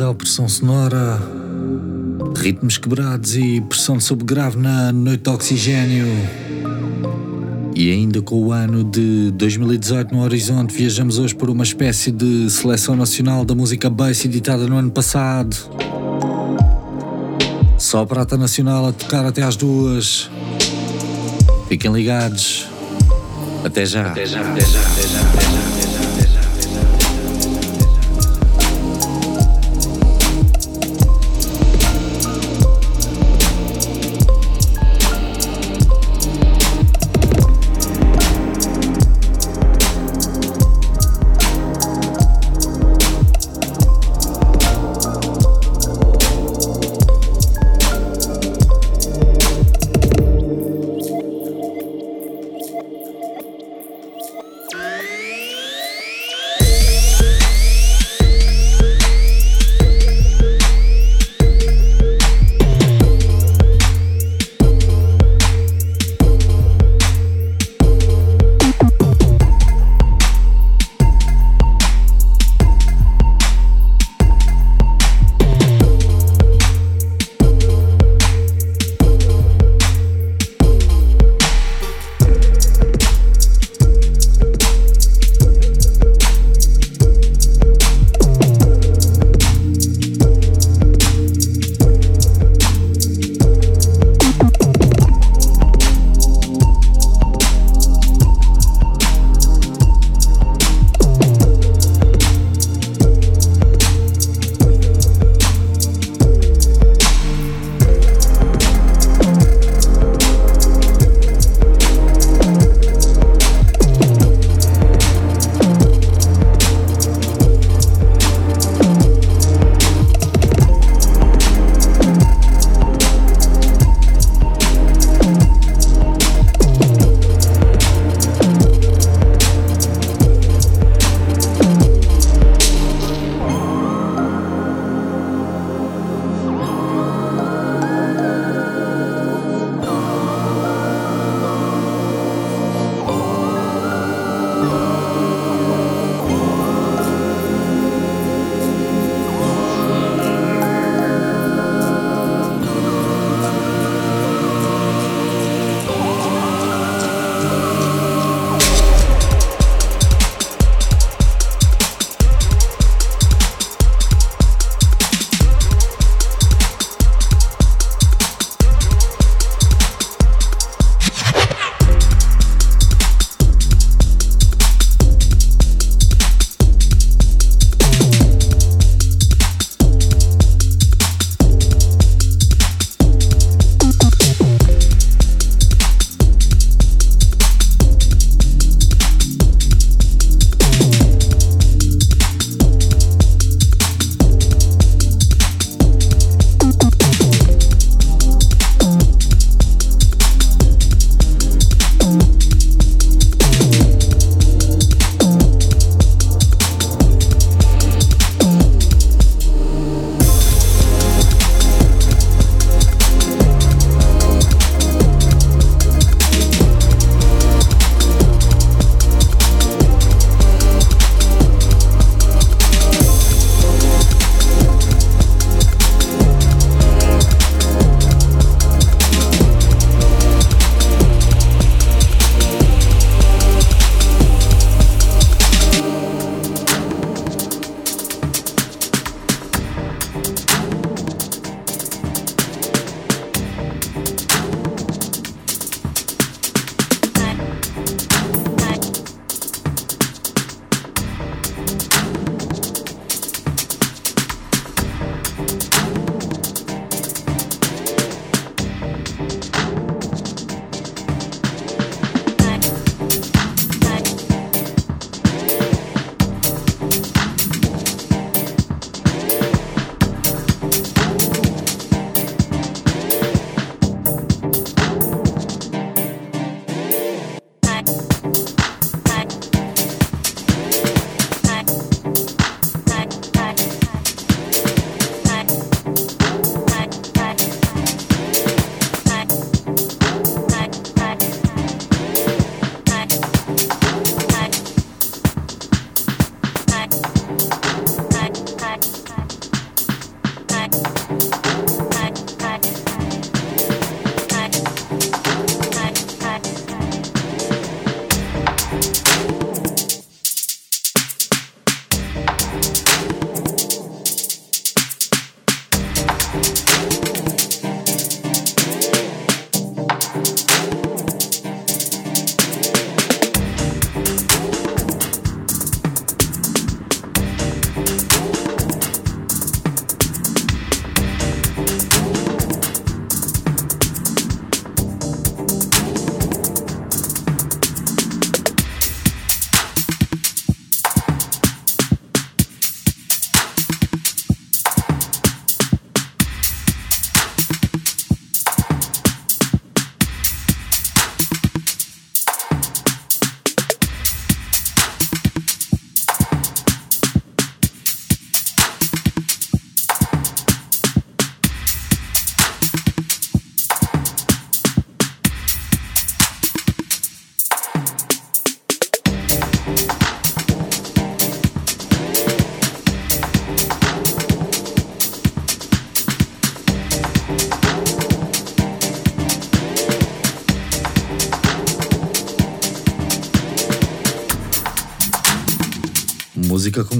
ao Pressão Sonora. Ritmos quebrados e pressão sobre grave na Noite de Oxigênio. E ainda com o ano de 2018 no horizonte, viajamos hoje por uma espécie de seleção nacional da música bass editada no ano passado. Só prata nacional a tocar até às duas. Fiquem ligados. Até já. Até já, até já, até já, até já.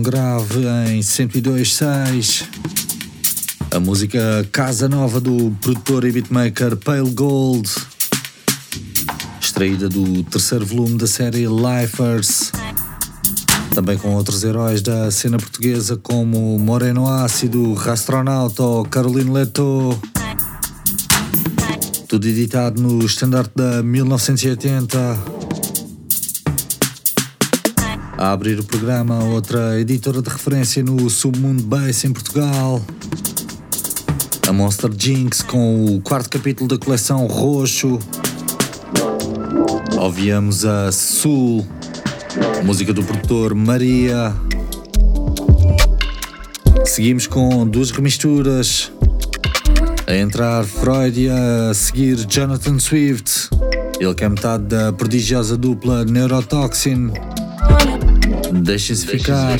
Grave em 102.6. A música Casa Nova do produtor e beatmaker Pale Gold. Extraída do terceiro volume da série Lifers. Também com outros heróis da cena portuguesa como Moreno Ácido, Rastronauta ou Caroline Leto. Tudo editado no estandarte da 1980. A abrir o programa, outra editora de referência no submundo bass em Portugal. A Monster Jinx com o quarto capítulo da coleção Roxo. Ouvíamos a Sul, música do produtor Maria. Seguimos com duas remisturas. A entrar Freud e a seguir Jonathan Swift. Ele que é metade da prodigiosa dupla Neurotoxin. Deixem-se ficar.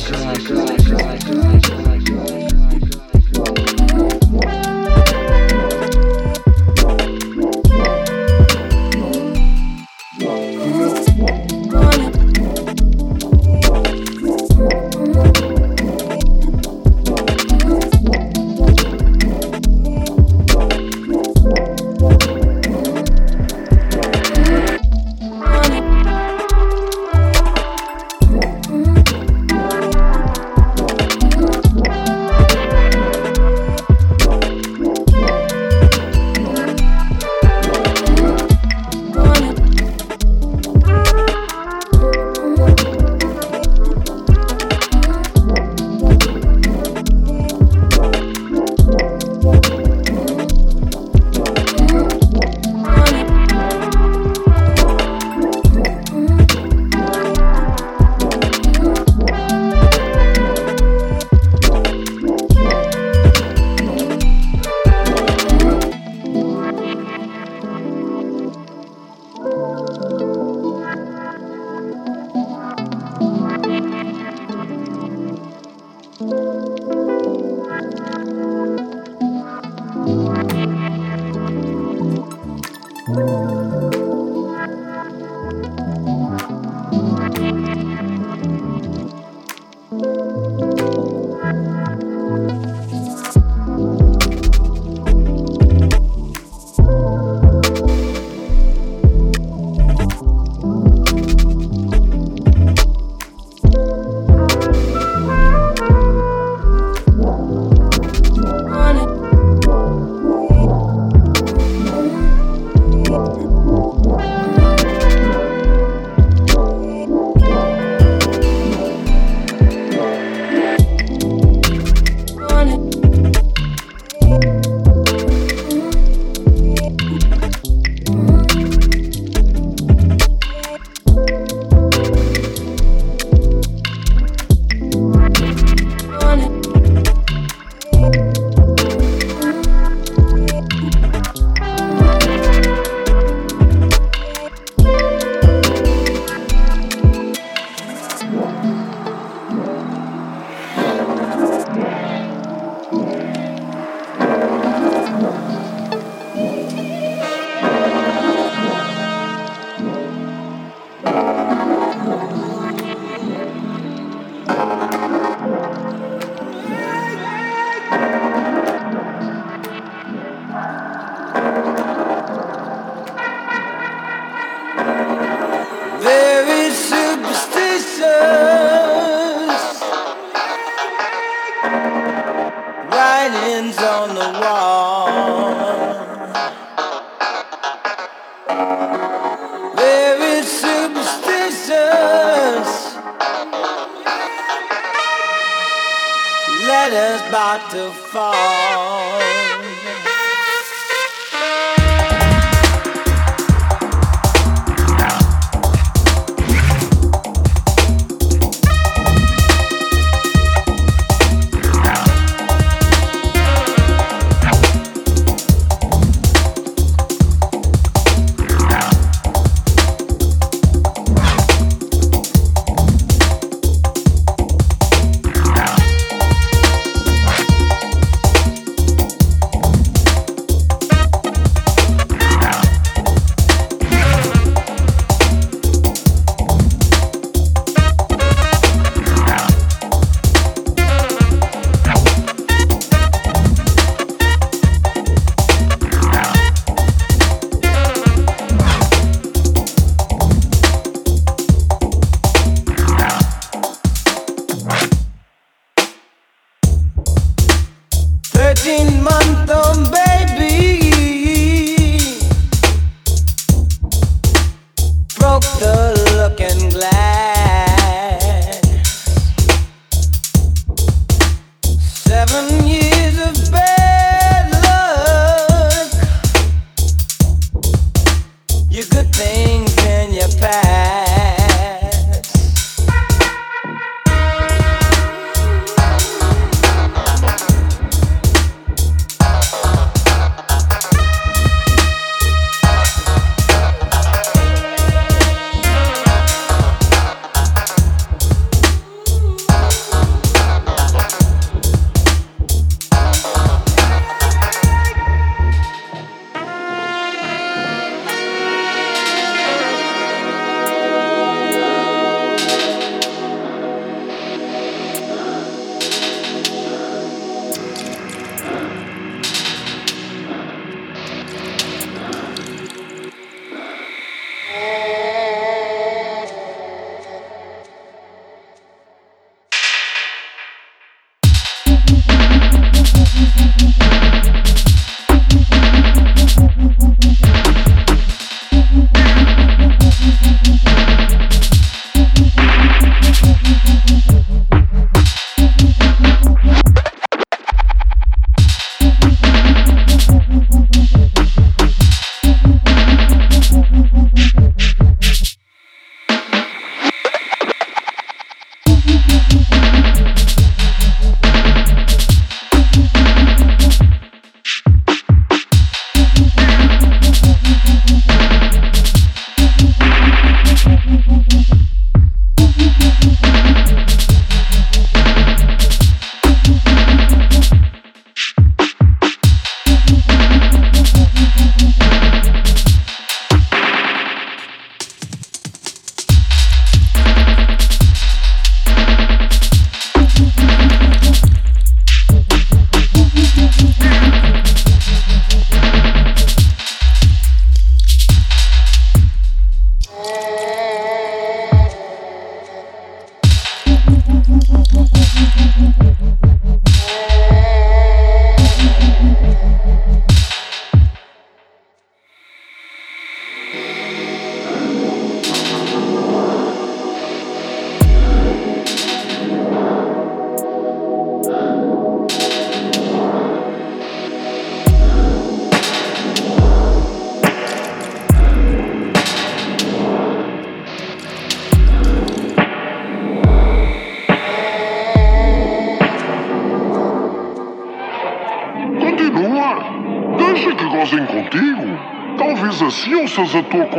writings on the wall. There is superstitious letters about to fall.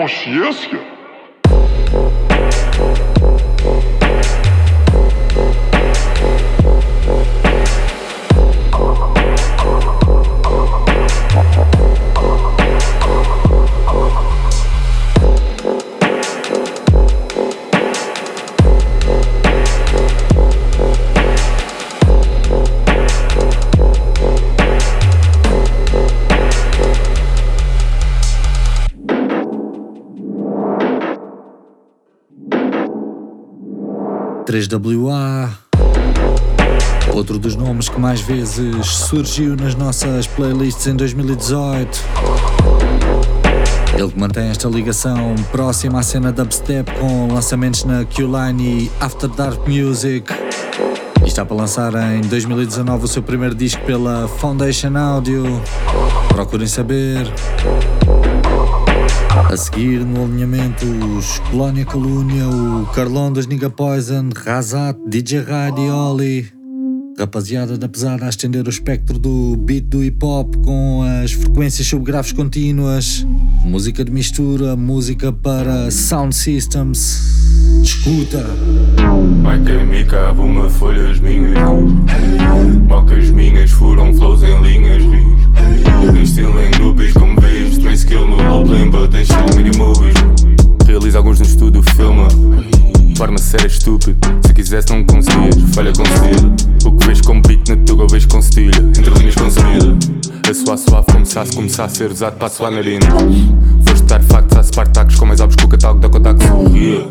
Consciência? Wa Outro dos nomes que mais vezes surgiu nas nossas playlists em 2018. Ele que mantém esta ligação próxima à cena dubstep com lançamentos na Q-Line e After Dark Music. E está para lançar em 2019 o seu primeiro disco pela Foundation Audio. Procurem saber. A seguir no alinhamento os Colónia Colúnia, o Carlão das Niga Poison, Razat, DJ Radioli. Rapaziada da pesada a estender o espectro do beat do hip hop com as frequências subgraves contínuas, música de mistura, música para sound systems. Escuta! Vai que me cabe uma folha as minhas Mocas minhas furam flows em linhas estilo em nubes como vês Tem skill no low limba, tem show mini movies Realiza alguns no estúdio, filma. Forma séria estúpido. Se quisesse não conseguias, falha com estilo. O que vês com beat na tuga vejo com estilo Entre linhas consumida A suar suave começasse, começar a ser usado para a sua narina Foste dar factos a Spartacos com mais óbvios que o catálogo da Kodak sorria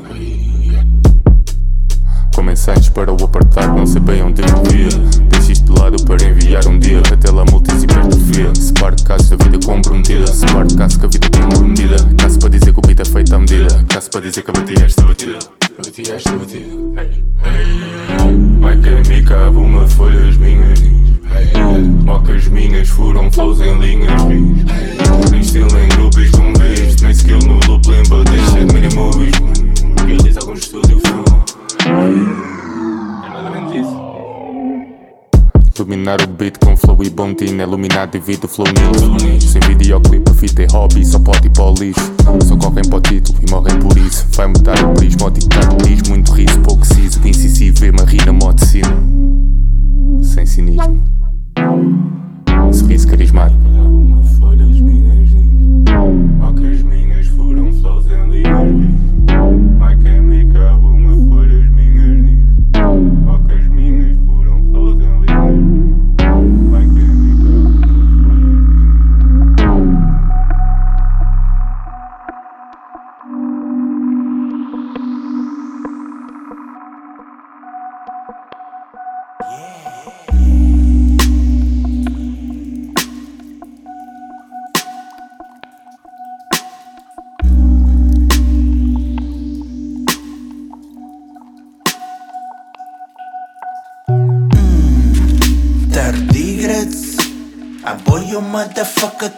Comecei para o apartar, não sei bem onde Deixo isto de lado para enviar um dia Até lá multis e hipertrofia Se parte de casos da vida comprometida Se parte de casos que a vida tem comprometida medida Caso para dizer que o beat é feito à medida. Caso para dizer que a batida está é esta batida. Bati é esta batida. Vai que me cabe uma folha as minhas Mocas minhas foram flows em linhas. Hey, Estilo em grupos como beijo Nem skill no loop lembra Deixa de minimalismo. Realiza algum estúdio Foi É nada ou menos isso. Dominar o beat com flow e bom team Iluminar devido flow nisso Sem videoclipe, fita é hobby Só pode ir para o lixo. Só correm para o título e morrem por isso. Vai mudar o prisma, o dictado diz Muito riso, pouco siso Incisivo, uma rina, modo sino. Sem cinismo. Sorriso carismático. Motherfucker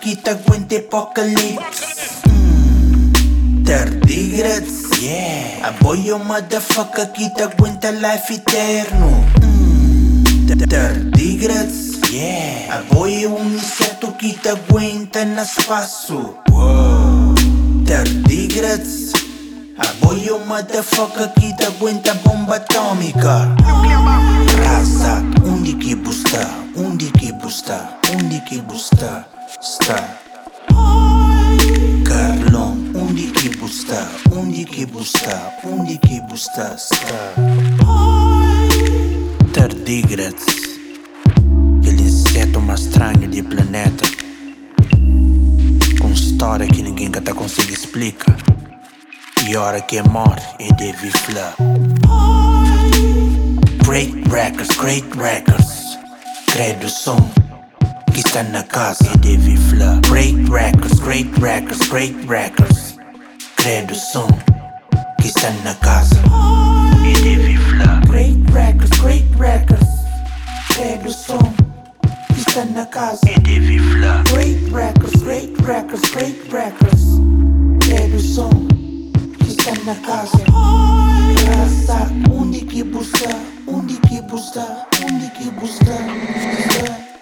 que te apocalipse. Mm, Tardígrados, yeah. Apoio motherfucker que te aguenta life eterno. Mm, Tardígrados, yeah. Apoio um inseto que te aguenta no espaço. Wow. Tardígrados. Apoio motherfucker que te aguenta bomba atômica. Raça, onde que está? Onde que está? Onde que está? Está. Carlão, onde que está? Onde que está? Onde que está? Está. Tardígrados, aquele inseto mais estranho do planeta. Com história que ninguém até consegue explicar. E hora que morre é de Vifla. Great Records, Great Records. Credo som que está na casa de Vifla. Great Records, Great Records, Great Records. Credo som que está na casa de Vifla. Great Records, Great Records. Credo som que está na casa de Vifla. Great Records, Great Records, Great Records. Credo som está na casa. Graça, onde que buscar? Onde que buscar? Onde que buscar?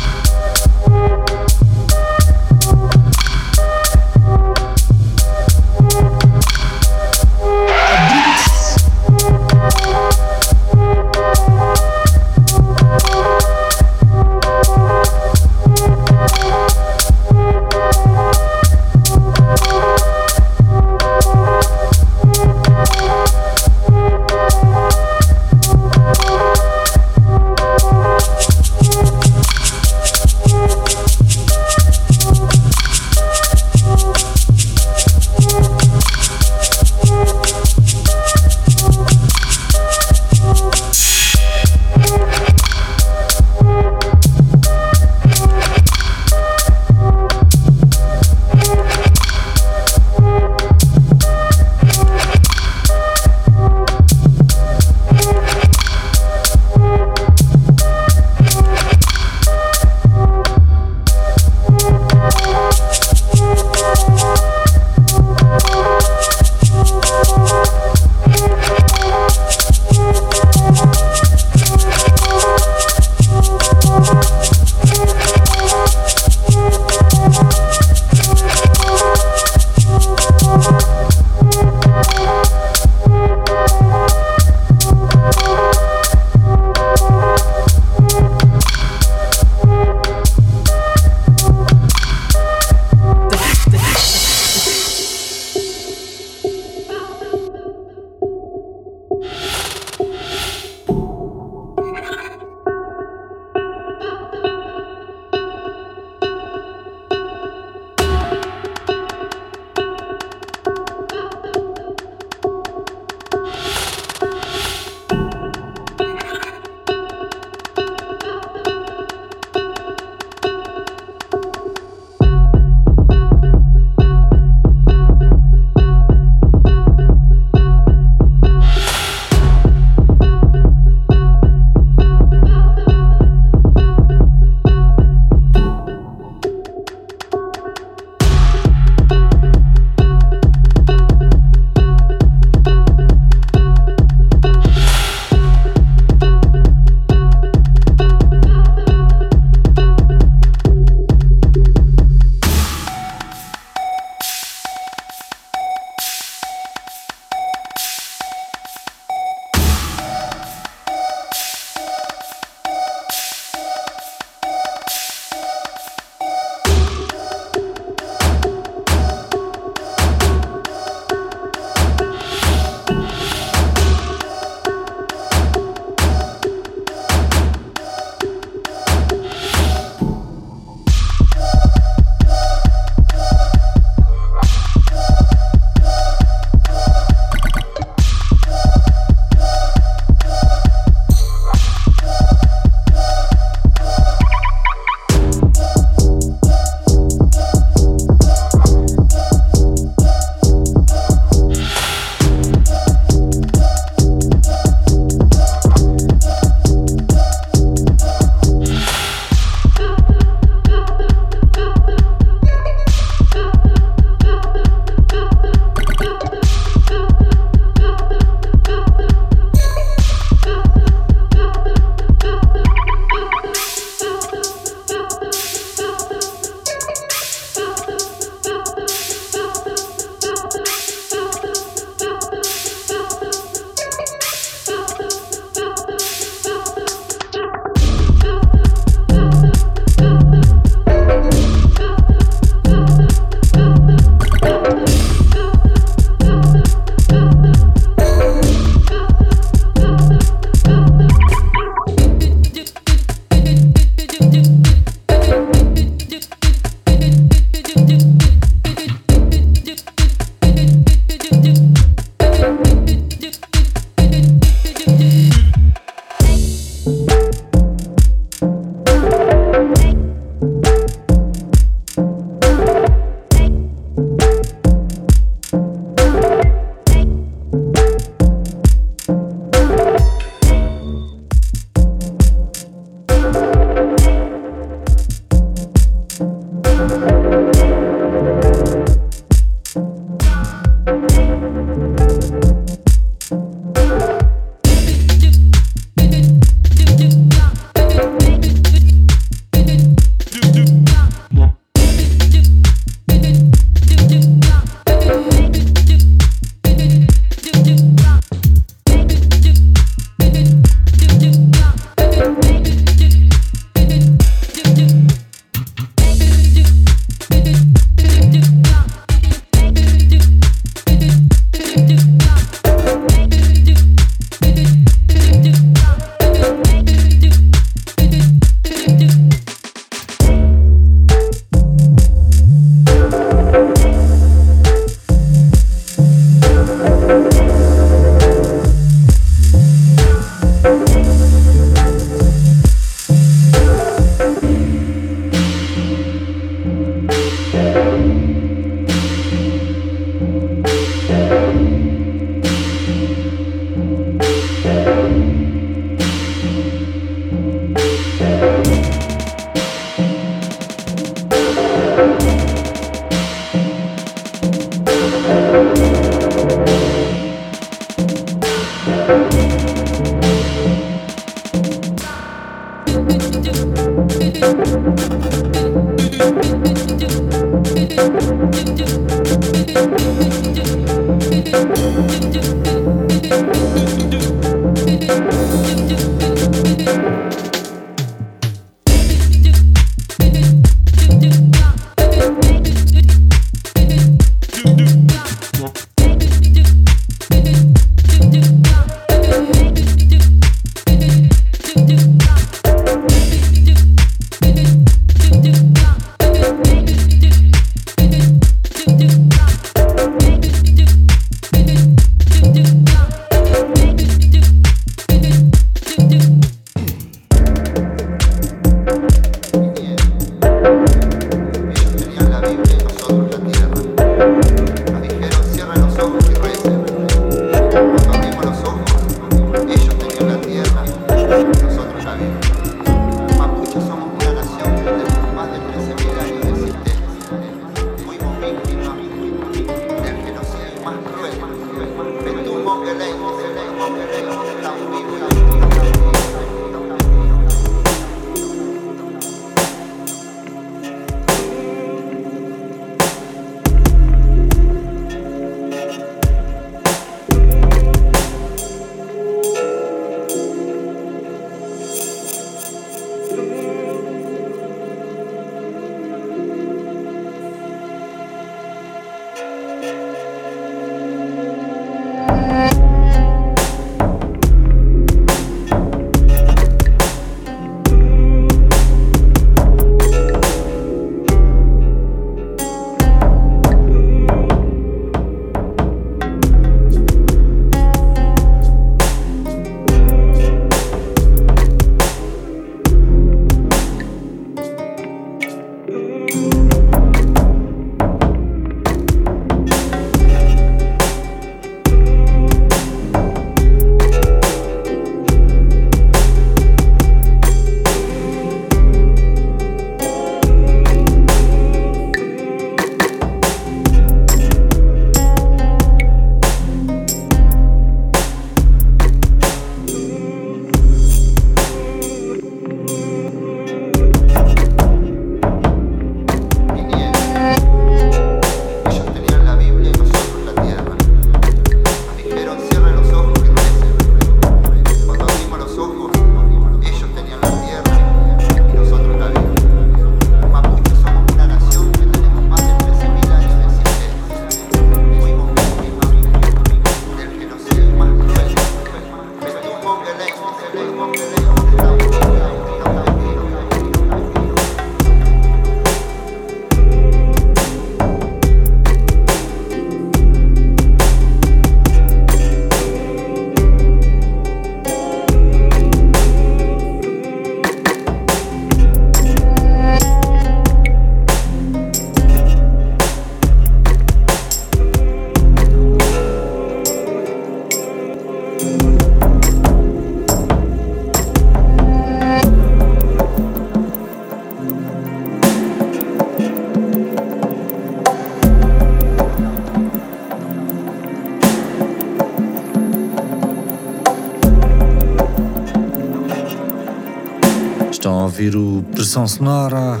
Ouvir o Pressão Sonora,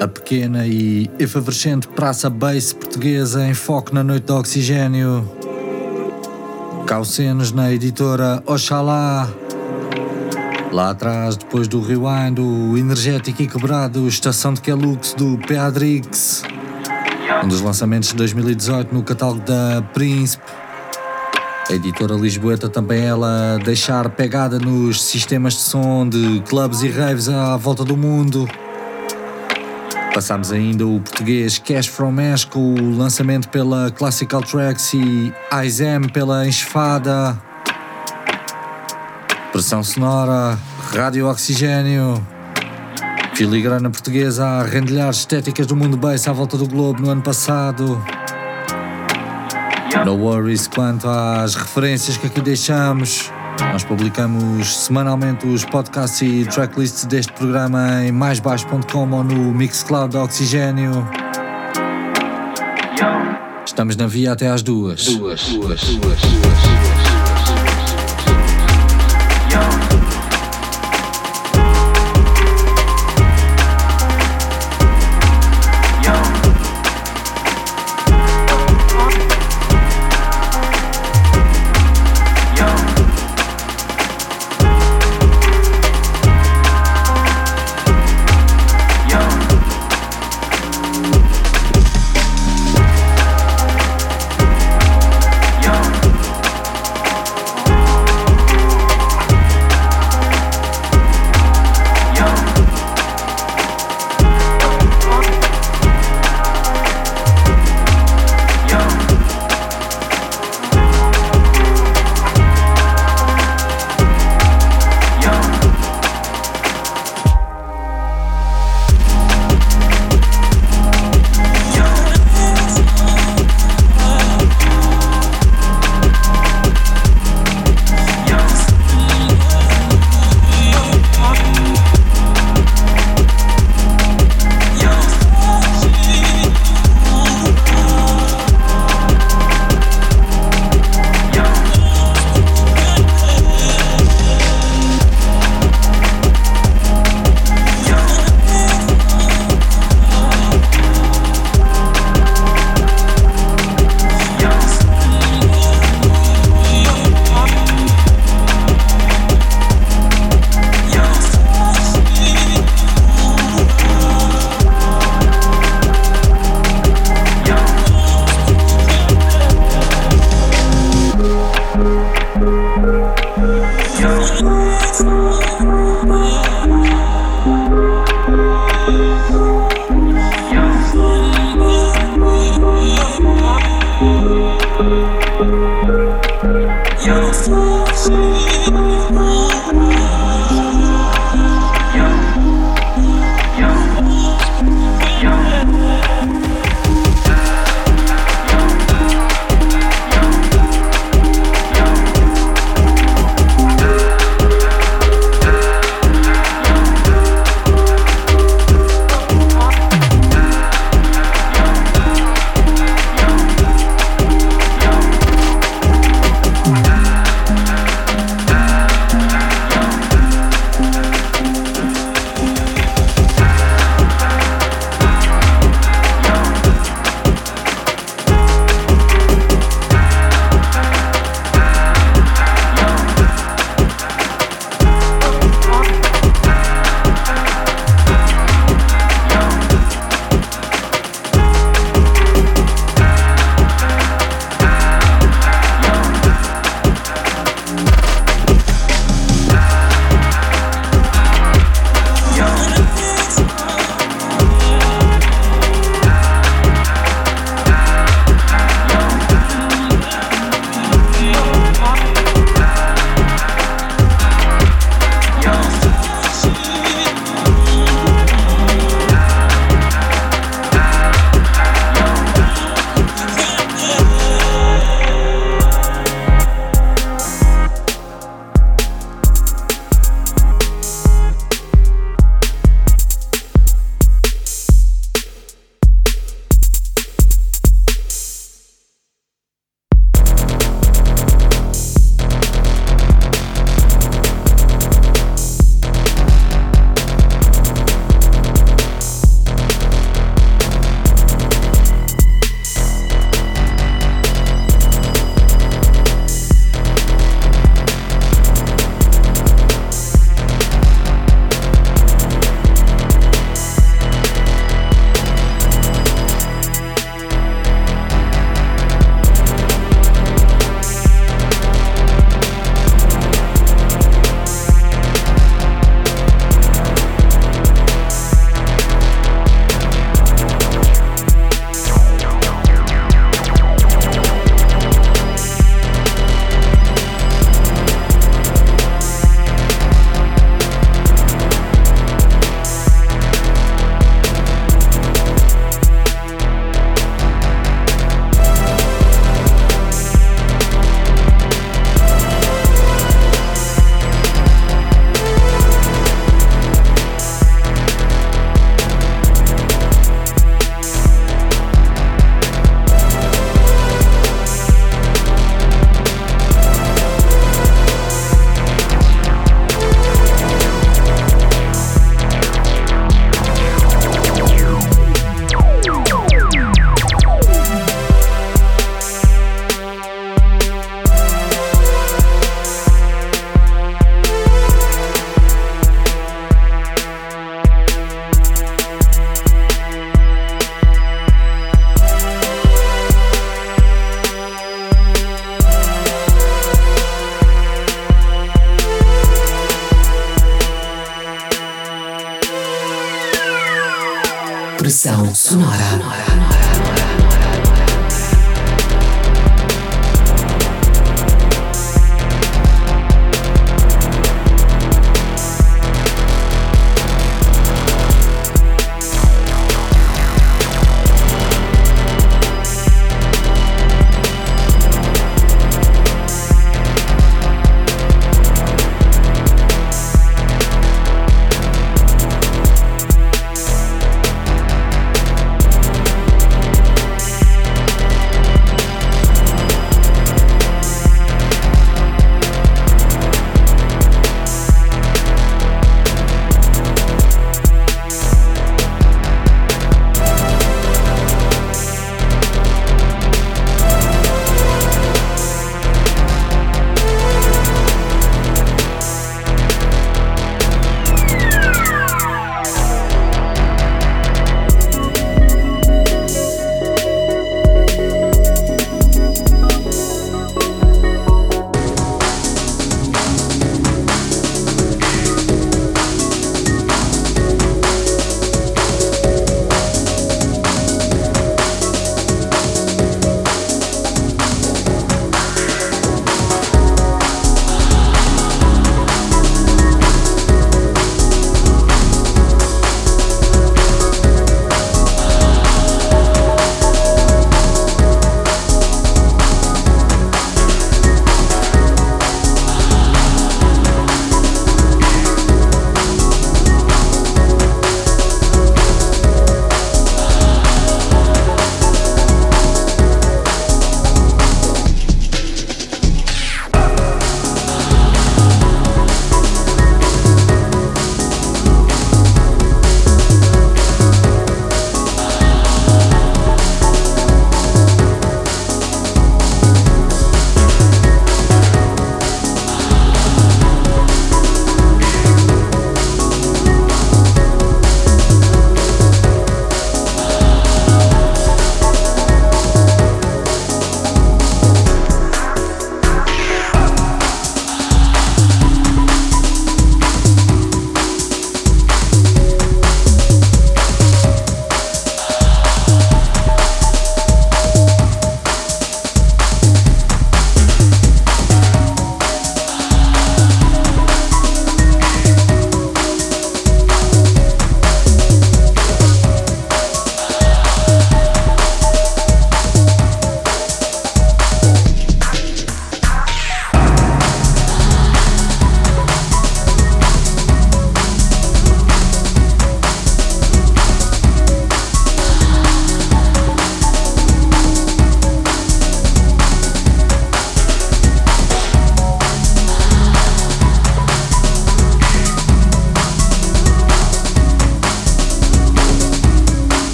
a pequena e efervescente praça bass portuguesa em foco na noite do oxigênio. Caucenos na editora Oxalá. Lá atrás, depois do rewind, o energético e quebrado Estação de Kelux do Peadrix. Um dos lançamentos de 2018 no catálogo da Príncipe. A editora Lisboeta também ela deixar pegada nos sistemas de som de clubes e raves à volta do mundo. Passámos ainda o português Cash From Ash com o lançamento pela Classical Tracks e Aizem pela Enxfada. Pressão sonora, rádio oxigênio. Filigrana portuguesa a rendilhar estéticas do mundo bass à volta do globo no ano passado. No worries quanto às referências que aqui deixamos. Nós publicamos semanalmente os podcasts e tracklists deste programa em maisbaixo.com ou no Mixcloud Oxigênio. Estamos na via até às duas, duas, duas, duas.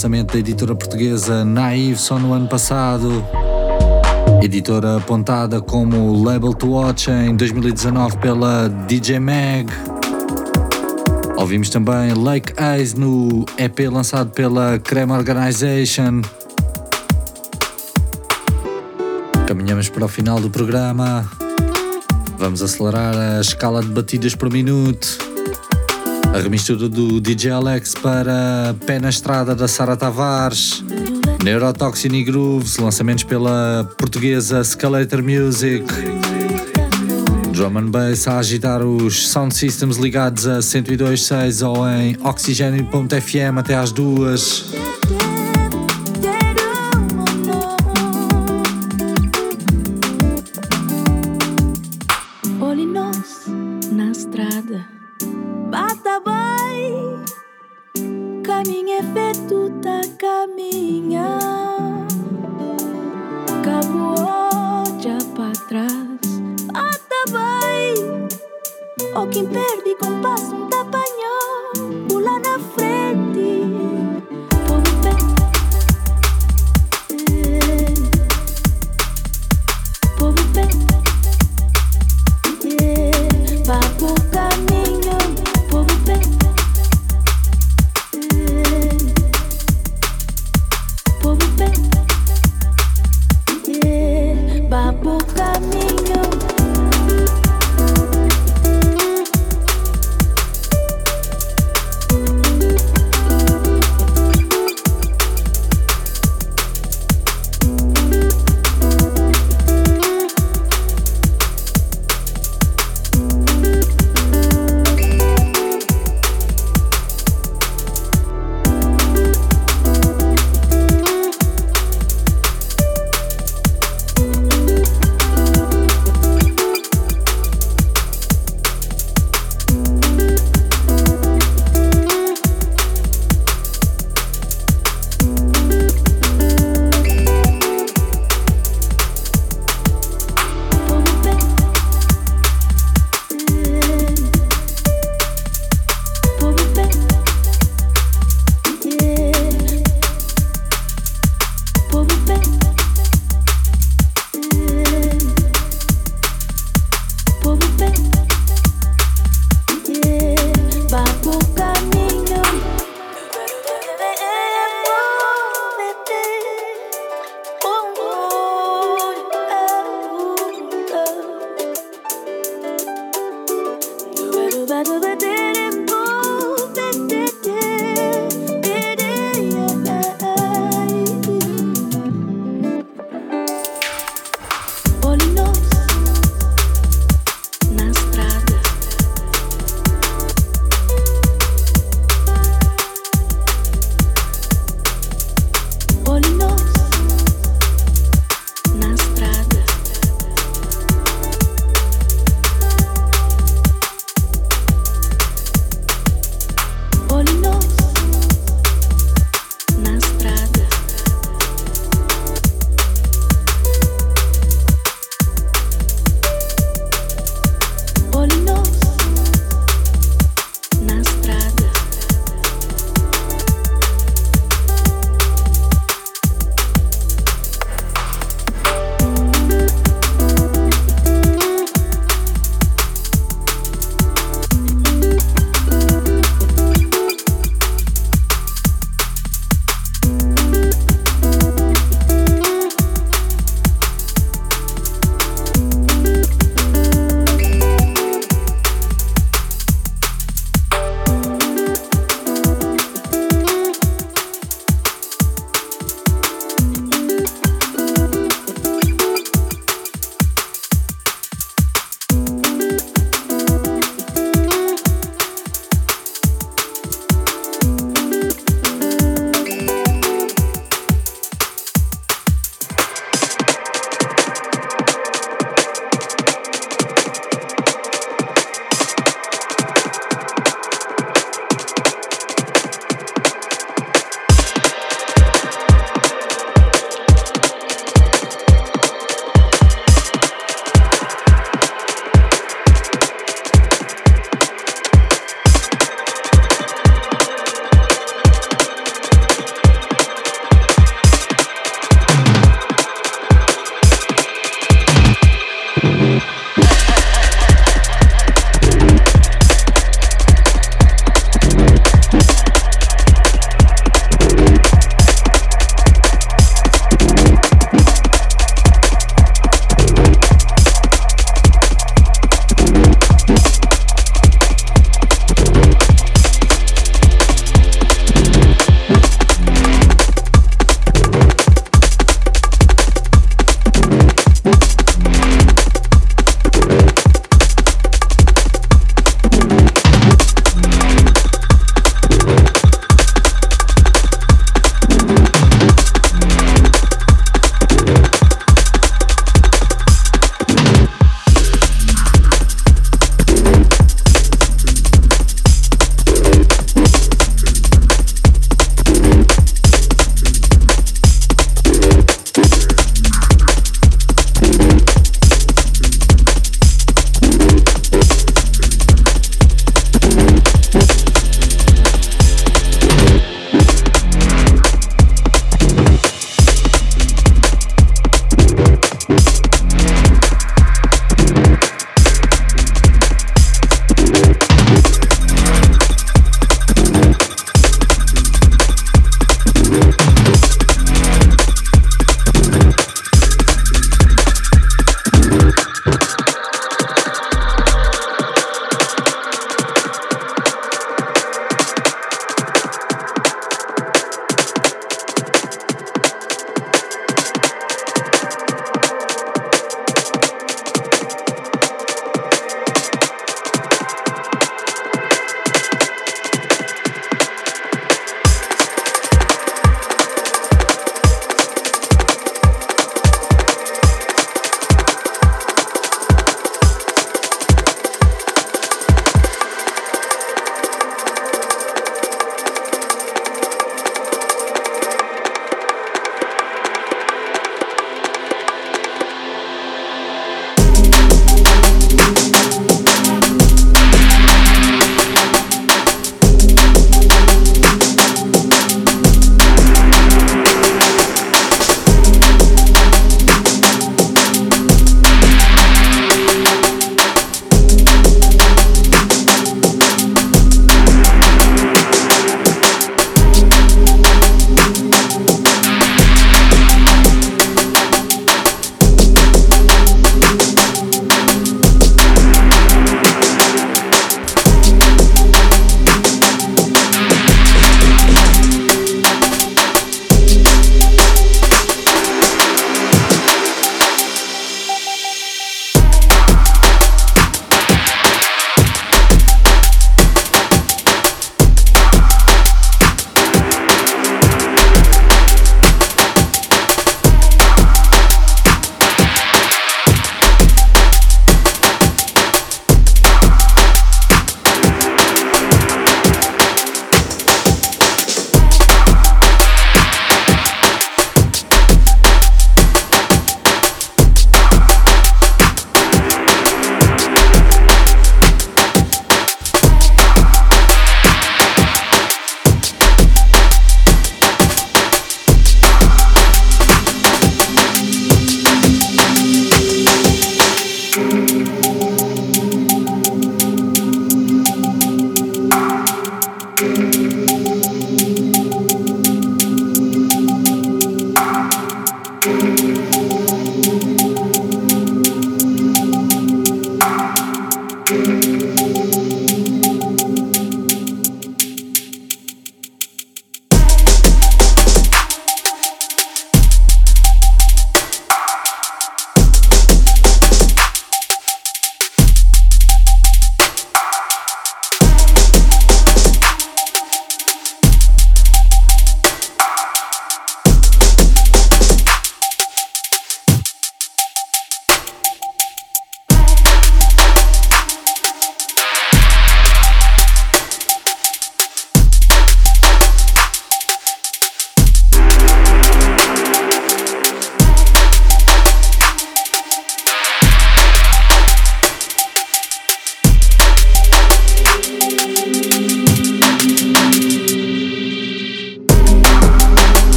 Lançamento da editora portuguesa Naive só no ano passado. Editora apontada como Label to Watch em 2019 pela DJ Mag. Ouvimos também Lake Eyes no EP lançado pela Creme Organization. Caminhamos para o final do programa. Vamos acelerar a escala de batidas por minuto. A remistura do DJ Alex para Pé na Estrada da Sara Tavares. Neurotoxin e Grooves, lançamentos pela portuguesa Scalator Music. Drum and Bass a agitar os sound systems ligados a 102.6 ou em oxigênio.fm até às duas.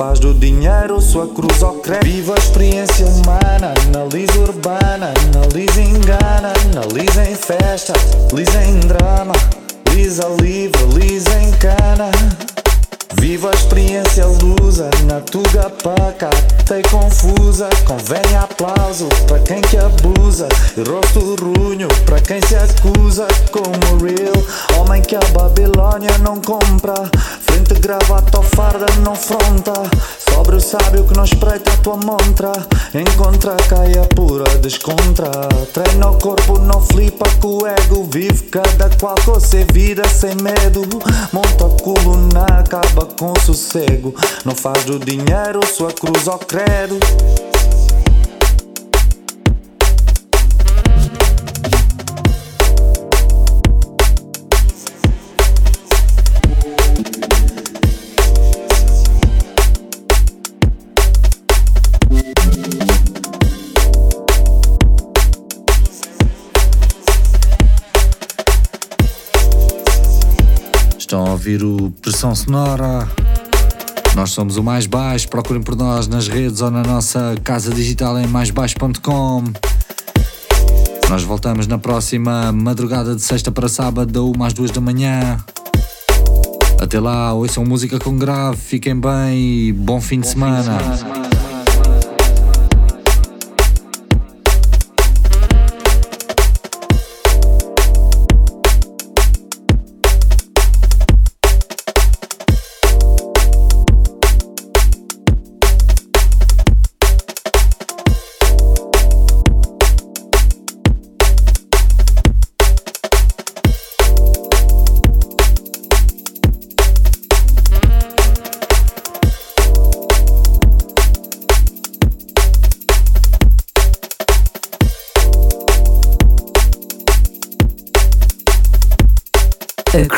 Faz do dinheiro sua cruz ou credo acusa Como real, homem que a Babilônia não compra. Frente gravata ou farda não fronta. Sobre o sábio que não espreita a tua montra. Encontra, caia pura, descontra Treina o corpo, não flipa com o ego Vive cada qual com ser vida sem medo Monta o culo na acaba com sossego. Não faz do dinheiro sua cruz ou credo ouvir o Pressão Sonora. Nós somos o Mais Baixo. Procurem por nós nas redes ou na nossa casa digital em maisbaixo.com. Nós voltamos na próxima madrugada de sexta para sábado, da 1 às 2 da manhã. Até lá, ouçam música com grave, fiquem bem e bom fim de semana. A